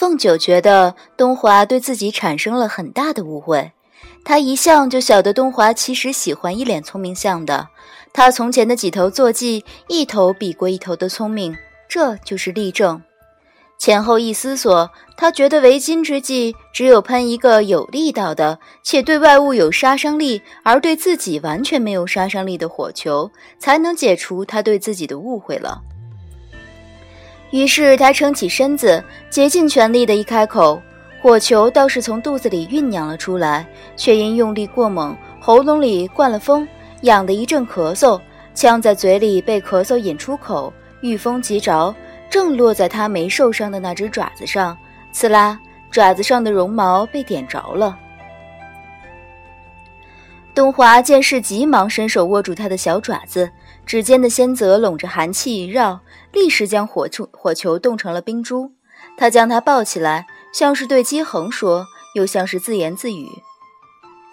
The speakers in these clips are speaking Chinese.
凤九觉得东华对自己产生了很大的误会。他一向就晓得东华其实喜欢一脸聪明相的。他从前的几头坐骑，一头比过一头的聪明，这就是例证。前后一思索，他觉得为今之计，只有喷一个有力道的，且对外物有杀伤力，而对自己完全没有杀伤力的火球，才能解除他对自己的误会了。于是他撑起身子，竭尽全力的一开口，火球倒是从肚子里酝酿了出来，却因用力过猛，喉咙里灌了风，痒得一阵咳嗽，呛在嘴里被咳嗽引出口，遇风即着，正落在他没受伤的那只爪子上，刺啦，爪子上的绒毛被点着了。东华见势，急忙伸手握住他的小爪子，指尖的仙泽拢着寒气一绕，立时将火球火球冻成了冰珠。他将它抱起来，像是对姬恒说，又像是自言自语：“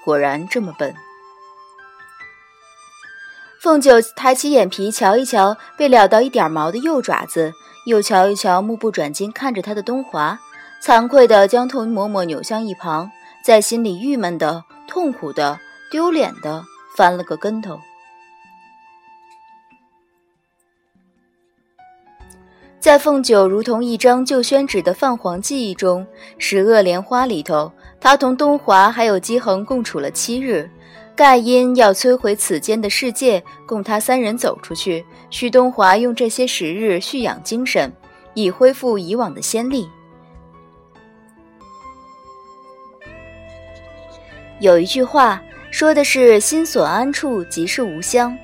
果然这么笨。”凤九抬起眼皮瞧一瞧被撩到一点毛的右爪子，又瞧一瞧目不转睛看着他的东华，惭愧地将头默默扭向一旁，在心里郁闷的、痛苦的。丢脸的翻了个跟头，在凤九如同一张旧宣纸的泛黄记忆中，《十恶莲花》里头，他同东华还有姬恒共处了七日。盖因要摧毁此间的世界，供他三人走出去，许东华用这些时日蓄养精神，以恢复以往的先例。有一句话。说的是心所安处即是吾乡，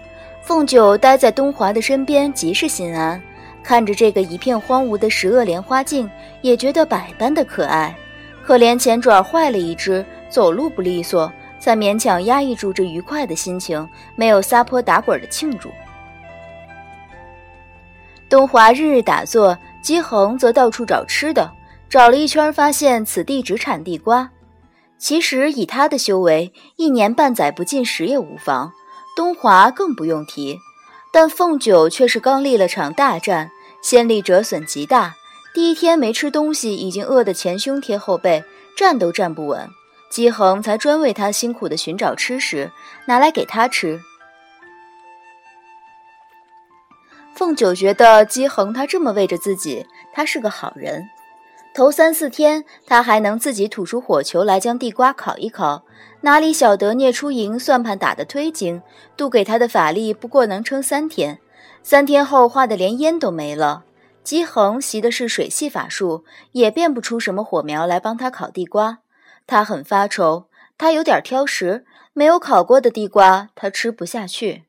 凤九待在东华的身边即是心安，看着这个一片荒芜的十恶莲花镜，也觉得百般的可爱。可怜前爪坏了一只，走路不利索，才勉强压抑住这愉快的心情，没有撒泼打滚的庆祝。东华日日打坐，姬恒则到处找吃的，找了一圈，发现此地只产地瓜。其实以他的修为，一年半载不进食也无妨。东华更不用提，但凤九却是刚立了场大战，先力折损极大。第一天没吃东西，已经饿得前胸贴后背，站都站不稳。姬恒才专为他辛苦的寻找吃食，拿来给他吃。凤九觉得姬恒他这么喂着自己，他是个好人。头三四天，他还能自己吐出火球来将地瓜烤一烤，哪里晓得聂初莹算盘打得忒精，渡给他的法力不过能撑三天，三天后化的连烟都没了。姬恒习的是水系法术，也变不出什么火苗来帮他烤地瓜，他很发愁，他有点挑食，没有烤过的地瓜他吃不下去。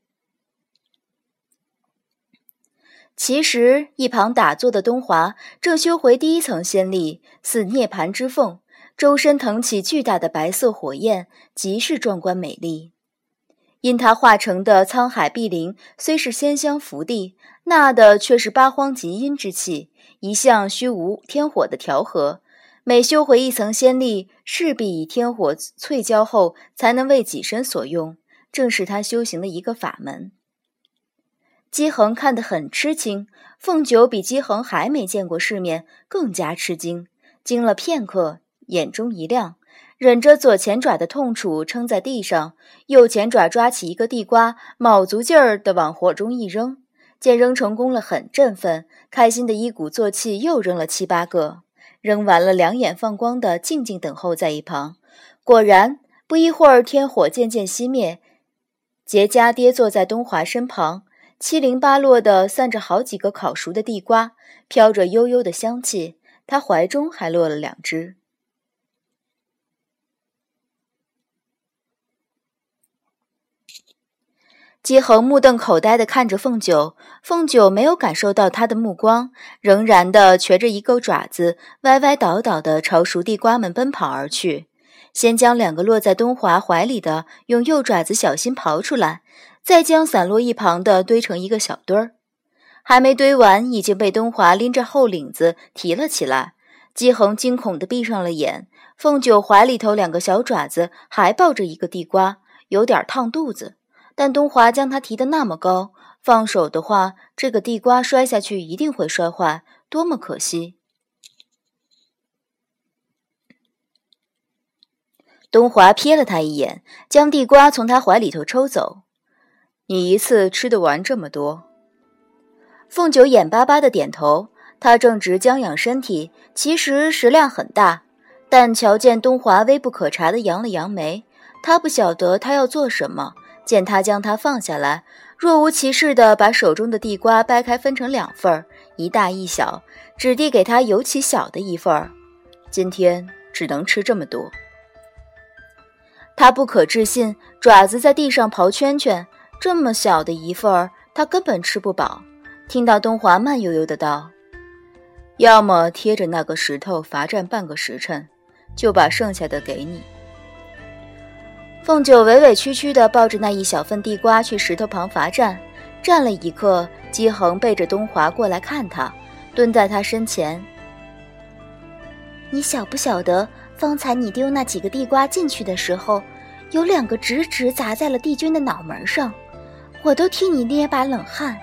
其实，一旁打坐的东华正修回第一层仙力，似涅槃之凤，周身腾起巨大的白色火焰，极是壮观美丽。因他化成的沧海碧灵虽是仙香福地，纳的却是八荒极阴之气，一向虚无天火的调和。每修回一层仙力，势必以天火淬焦后，才能为己身所用，正是他修行的一个法门。姬恒看得很吃惊，凤九比姬恒还没见过世面，更加吃惊。惊了片刻，眼中一亮，忍着左前爪的痛楚，撑在地上，右前爪抓起一个地瓜，卯足劲儿地往火中一扔。见扔成功了，很振奋，开心的一鼓作气，又扔了七八个。扔完了，两眼放光的静静等候在一旁。果然，不一会儿，天火渐渐熄灭，结痂跌坐在东华身旁。七零八落的散着好几个烤熟的地瓜，飘着悠悠的香气。他怀中还落了两只。姬恒目瞪口呆的看着凤九，凤九没有感受到他的目光，仍然的瘸着一个爪子，歪歪倒倒的朝熟地瓜们奔跑而去。先将两个落在东华怀里的用右爪子小心刨出来。再将散落一旁的堆成一个小堆儿，还没堆完，已经被东华拎着后领子提了起来。姬恒惊恐地闭上了眼。凤九怀里头两个小爪子还抱着一个地瓜，有点烫肚子。但东华将他提的那么高，放手的话，这个地瓜摔下去一定会摔坏，多么可惜。东华瞥了他一眼，将地瓜从他怀里头抽走，你一次吃得完这么多？凤九眼巴巴的点头，他正值将养身体，其实食量很大，但瞧见东华微不可察的扬了扬眉，他不晓得他要做什么。见他将它放下来，若无其事地把手中的地瓜掰开分成两份儿，一大一小，只递给他尤其小的一份儿。今天只能吃这么多。他不可置信，爪子在地上刨圈圈，这么小的一份儿，他根本吃不饱。听到东华慢悠悠的道。要么贴着那个石头罚站半个时辰，就把剩下的给你。凤九委委屈屈地抱着那一小份地瓜去石头旁罚站，站了一刻，姬恒背着东华过来看他，蹲在他身前。你晓不晓得，方才你丢那几个地瓜进去的时候，有两个直直砸在了帝君的脑门上，我都替你捏把冷汗。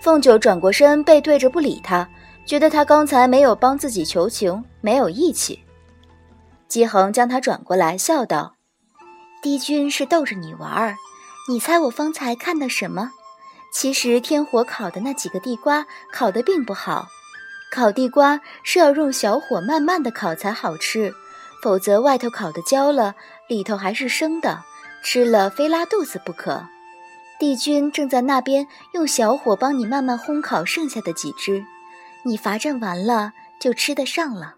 凤九转过身，背对着不理他。觉得他刚才没有帮自己求情，没有义气。姬恒将他转过来，笑道：“帝君是逗着你玩儿，你猜我方才看的什么？其实天火烤的那几个地瓜烤得并不好。烤地瓜是要用小火慢慢的烤才好吃，否则外头烤的焦了，里头还是生的，吃了非拉肚子不可。帝君正在那边用小火帮你慢慢烘烤剩下的几只。”你罚站完了就吃得上了。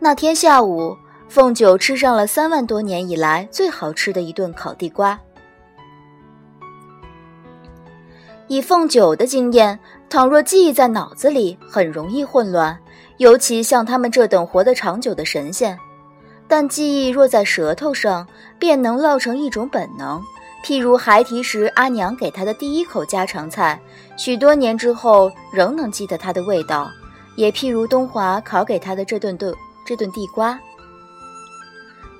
那天下午，凤九吃上了三万多年以来最好吃的一顿烤地瓜。以凤九的经验，倘若记忆在脑子里，很容易混乱，尤其像他们这等活得长久的神仙；但记忆若在舌头上，便能烙成一种本能。譬如孩提时阿娘给他的第一口家常菜，许多年之后仍能记得它的味道；也譬如东华烤给他的这顿的这顿地瓜。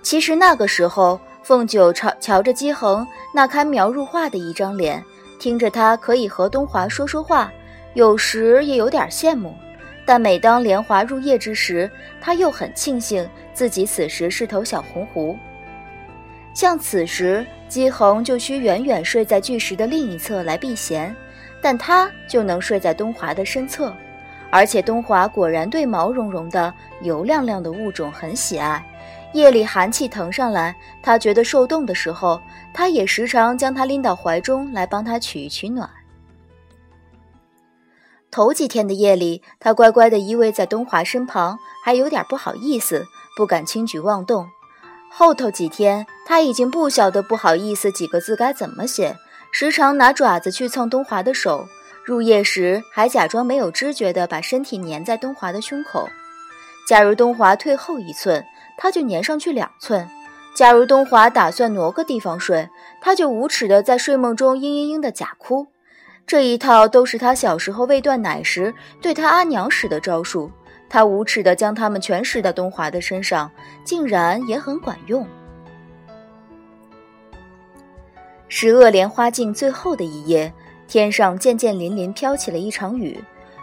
其实那个时候，凤九朝瞧着姬恒那堪描入画的一张脸，听着他可以和东华说说话，有时也有点羡慕；但每当莲华入夜之时，他又很庆幸自己此时是头小红狐。像此时，姬恒就需远远睡在巨石的另一侧来避嫌，但他就能睡在东华的身侧，而且东华果然对毛茸茸的、油亮亮的物种很喜爱。夜里寒气腾上来，他觉得受冻的时候，他也时常将他拎到怀中来帮他取一取暖。头几天的夜里，他乖乖地依偎在东华身旁，还有点不好意思，不敢轻举妄动。后头几天，他已经不晓得“不好意思”几个字该怎么写，时常拿爪子去蹭东华的手。入夜时，还假装没有知觉地把身体粘在东华的胸口。假如东华退后一寸，他就粘上去两寸；假如东华打算挪个地方睡，他就无耻的在睡梦中嘤嘤嘤的假哭。这一套都是他小时候喂断奶时对他阿娘使的招数。他无耻的将它们全使到东华的身上，竟然也很管用。十恶莲花镜最后的一夜，天上渐渐淋淋飘起了一场雨。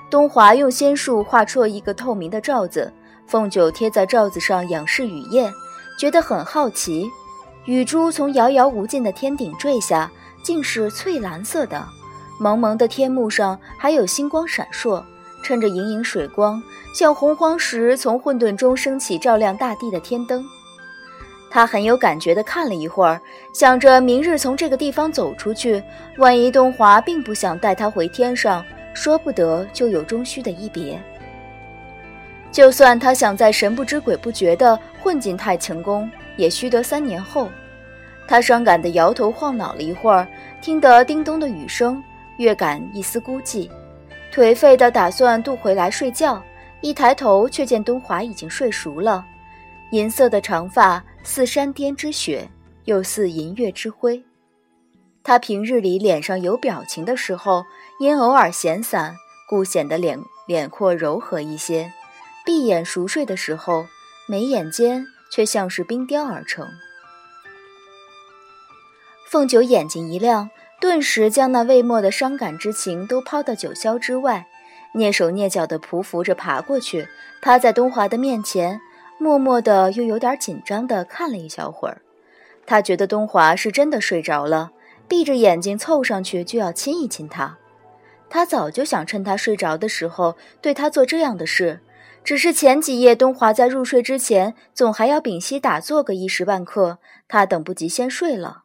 东华用仙术画出了一个透明的罩子，凤九贴在罩子上仰视雨夜，觉得很好奇。雨珠从遥遥无尽的天顶坠下，竟是翠蓝色的，蒙蒙的天幕上还有星光闪烁。趁着盈盈水光，像洪荒时从混沌中升起、照亮大地的天灯。他很有感觉地看了一会儿，想着明日从这个地方走出去，万一东华并不想带他回天上，说不得就有终须的一别。就算他想在神不知鬼不觉地混进太清宫，也须得三年后。他伤感地摇头晃脑了一会儿，听得叮咚的雨声，越感一丝孤寂。颓废的打算渡回来睡觉，一抬头却见东华已经睡熟了，银色的长发似山巅之雪，又似银月之辉。他平日里脸上有表情的时候，因偶尔闲散，故显得脸脸廓柔和一些；闭眼熟睡的时候，眉眼间却像是冰雕而成。凤九眼睛一亮。顿时将那未末的伤感之情都抛到九霄之外，蹑手蹑脚地匍匐着爬过去，趴在东华的面前，默默的又有点紧张的看了一小会儿。他觉得东华是真的睡着了，闭着眼睛凑上去就要亲一亲他。他早就想趁他睡着的时候对他做这样的事，只是前几夜东华在入睡之前总还要屏息打坐个一时半刻，他等不及先睡了。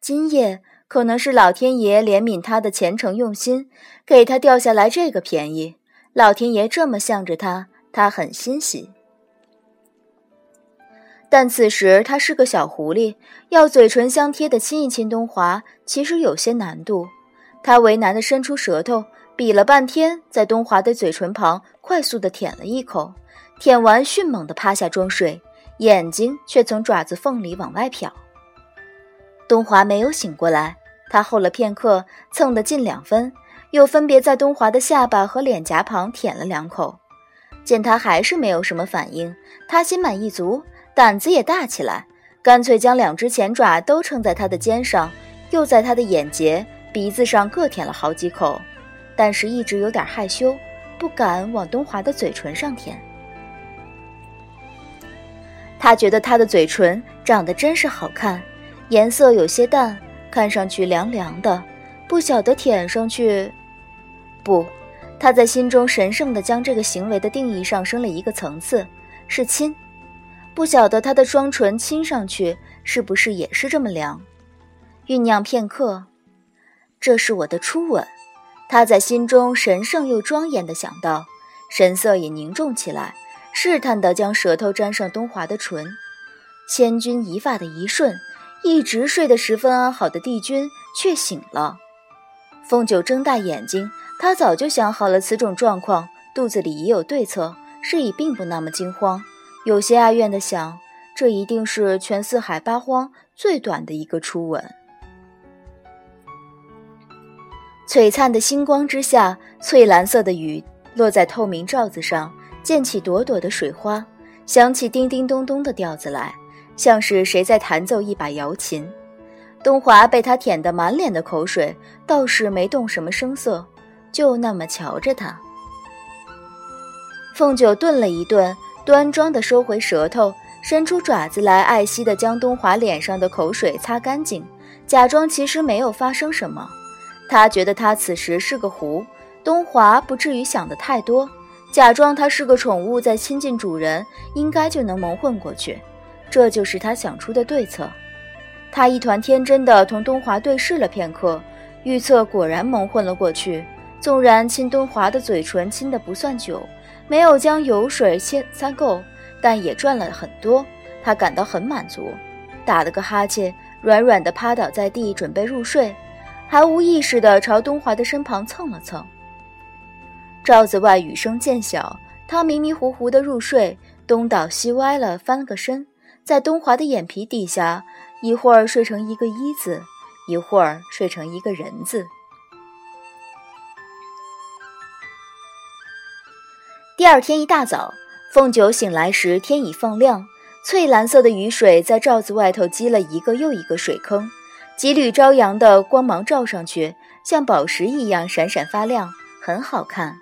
今夜可能是老天爷怜悯他的虔诚用心，给他掉下来这个便宜。老天爷这么向着他，他很欣喜。但此时他是个小狐狸，要嘴唇相贴的亲一亲东华，其实有些难度。他为难的伸出舌头，比了半天，在东华的嘴唇旁快速地舔了一口，舔完迅猛地趴下装睡，眼睛却从爪子缝里往外瞟。东华没有醒过来，他候了片刻，蹭得近两分，又分别在东华的下巴和脸颊旁舔了两口，见他还是没有什么反应，他心满意足。胆子也大起来，干脆将两只前爪都撑在他的肩上，又在他的眼睫、鼻子上各舔了好几口，但是一直有点害羞，不敢往东华的嘴唇上舔。他觉得他的嘴唇长得真是好看，颜色有些淡，看上去凉凉的，不晓得舔上去。不，他在心中神圣地将这个行为的定义上升了一个层次，是亲。不晓得他的双唇亲上去是不是也是这么凉？酝酿片刻，这是我的初吻。他在心中神圣又庄严地想到，神色也凝重起来，试探地将舌头沾上东华的唇。千钧一发的一瞬，一直睡得十分安好的帝君却醒了。凤九睁大眼睛，他早就想好了此种状况，肚子里已有对策，是以并不那么惊慌。有些哀怨的想，这一定是全四海八荒最短的一个初吻。璀璨的星光之下，翠蓝色的雨落在透明罩子上，溅起朵朵的水花，响起叮叮咚咚的调子来，像是谁在弹奏一把瑶琴。东华被他舔得满脸的口水，倒是没动什么声色，就那么瞧着他。凤九顿了一顿。端庄地收回舌头，伸出爪子来，爱惜地将东华脸上的口水擦干净，假装其实没有发生什么。他觉得他此时是个狐，东华不至于想的太多，假装他是个宠物在亲近主人，应该就能蒙混过去。这就是他想出的对策。他一团天真的同东华对视了片刻，预测果然蒙混了过去。纵然亲东华的嘴唇亲得不算久。没有将油水先撒够，但也赚了很多，他感到很满足，打了个哈欠，软软的趴倒在地，准备入睡，还无意识地朝东华的身旁蹭了蹭。罩子外雨声渐小，他迷迷糊糊地入睡，东倒西歪了翻了个身，在东华的眼皮底下，一会儿睡成一个一字，一会儿睡成一个人字。第二天一大早，凤九醒来时，天已放亮，翠蓝色的雨水在罩子外头积了一个又一个水坑，几缕朝阳的光芒照上去，像宝石一样闪闪发亮，很好看。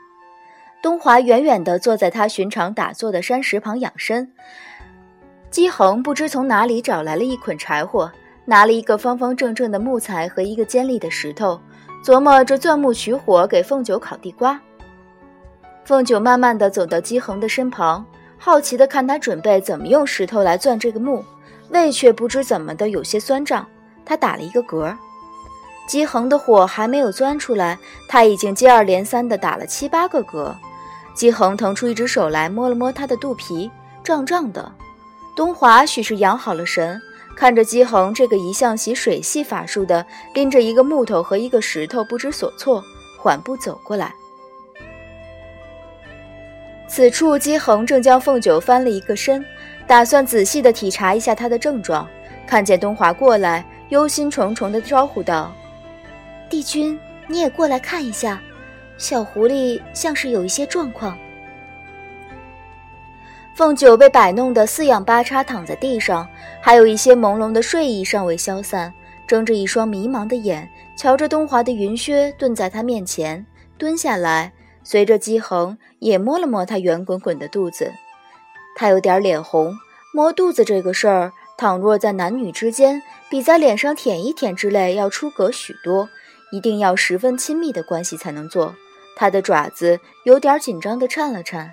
东华远远地坐在他寻常打坐的山石旁养身，姬恒不知从哪里找来了一捆柴火，拿了一个方方正正的木材和一个尖利的石头，琢磨着钻木取火给凤九烤地瓜。凤九慢慢地走到姬恒的身旁，好奇地看他准备怎么用石头来钻这个木，胃却不知怎么的有些酸胀。他打了一个嗝。姬恒的火还没有钻出来，他已经接二连三的打了七八个嗝。姬恒腾出一只手来摸了摸他的肚皮，胀胀的。东华许是养好了神，看着姬恒这个一向习水系法术的，拎着一个木头和一个石头不知所措，缓步走过来。此处，姬恒正将凤九翻了一个身，打算仔细的体察一下他的症状。看见东华过来，忧心忡忡地招呼道：“帝君，你也过来看一下，小狐狸像是有一些状况。”凤九被摆弄得四仰八叉躺在地上，还有一些朦胧的睡意尚未消散，睁着一双迷茫的眼，瞧着东华的云靴蹲在他面前，蹲下来。随着姬恒也摸了摸他圆滚滚的肚子，他有点脸红。摸肚子这个事儿，倘若在男女之间，比在脸上舔一舔之类要出格许多，一定要十分亲密的关系才能做。他的爪子有点紧张的颤了颤。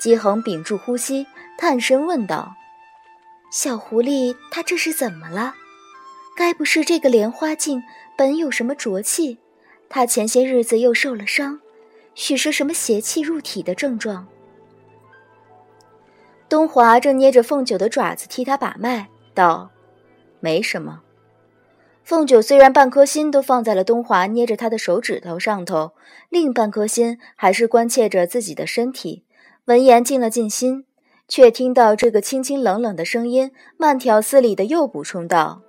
姬恒屏住呼吸，探身问道：“小狐狸，他这是怎么了？该不是这个莲花镜本有什么浊气？他前些日子又受了伤，许是什么邪气入体的症状？”东华正捏着凤九的爪子替他把脉，道：“没什么。”凤九虽然半颗心都放在了东华捏着他的手指头上头，另半颗心还是关切着自己的身体。闻言静了静心，却听到这个清清冷冷的声音，慢条斯理的又补充道：“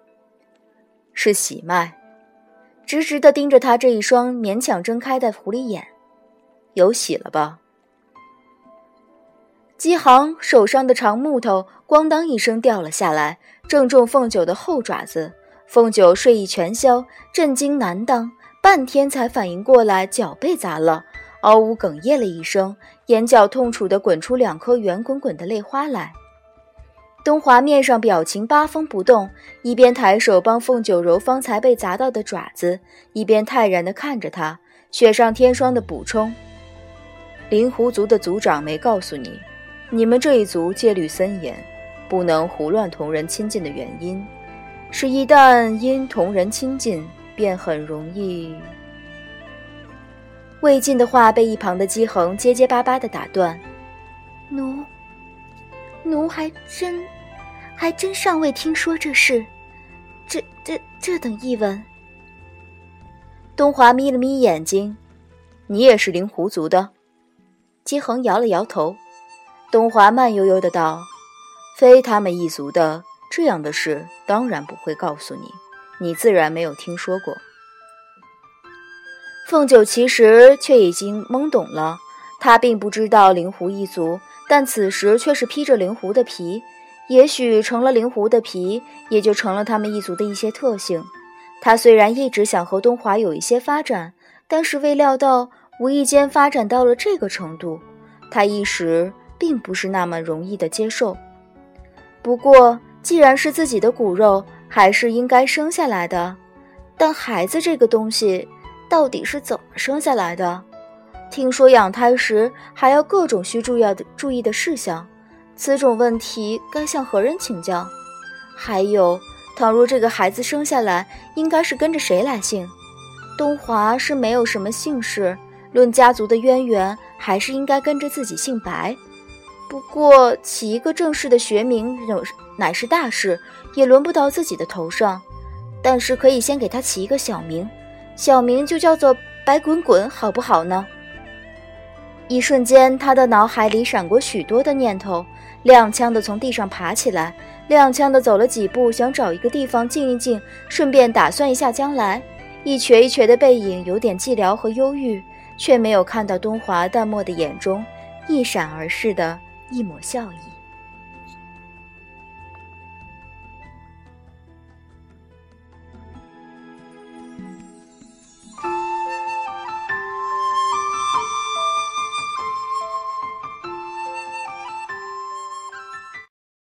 是喜脉。”直直的盯着他这一双勉强睁开的狐狸眼，“有喜了吧？”姬航手上的长木头咣当一声掉了下来，正中凤九的后爪子。凤九睡意全消，震惊难当，半天才反应过来脚被砸了，嗷呜哽咽了一声，眼角痛楚地滚出两颗圆滚滚的泪花来。东华面上表情八风不动，一边抬手帮凤九揉方才被砸到的爪子，一边泰然地看着他，雪上添霜的补充：“灵狐族的族长没告诉你。”你们这一族戒律森严，不能胡乱同人亲近的原因，是一旦因同人亲近，便很容易。未尽的话被一旁的姬恒结结巴巴的打断。奴，奴还真，还真尚未听说这事。这、这、这等译文。东华眯了眯眼睛，你也是灵狐族的？姬恒摇了摇头。东华慢悠悠的道：“非他们一族的这样的事，当然不会告诉你，你自然没有听说过。”凤九其实却已经懵懂了，他并不知道灵狐一族，但此时却是披着灵狐的皮，也许成了灵狐的皮，也就成了他们一族的一些特性。他虽然一直想和东华有一些发展，但是未料到无意间发展到了这个程度，他一时。并不是那么容易的接受。不过，既然是自己的骨肉，还是应该生下来的。但孩子这个东西，到底是怎么生下来的？听说养胎时还要各种需注意的注意的事项，此种问题该向何人请教？还有，倘若这个孩子生下来，应该是跟着谁来姓？东华是没有什么姓氏，论家族的渊源，还是应该跟着自己姓白。不过起一个正式的学名乃是大事，也轮不到自己的头上。但是可以先给他起一个小名，小名就叫做白滚滚，好不好呢？一瞬间，他的脑海里闪过许多的念头，踉跄地从地上爬起来，踉跄地走了几步，想找一个地方静一静，顺便打算一下将来。一瘸一瘸的背影有点寂寥和忧郁，却没有看到东华淡漠的眼中一闪而逝的。一抹笑意。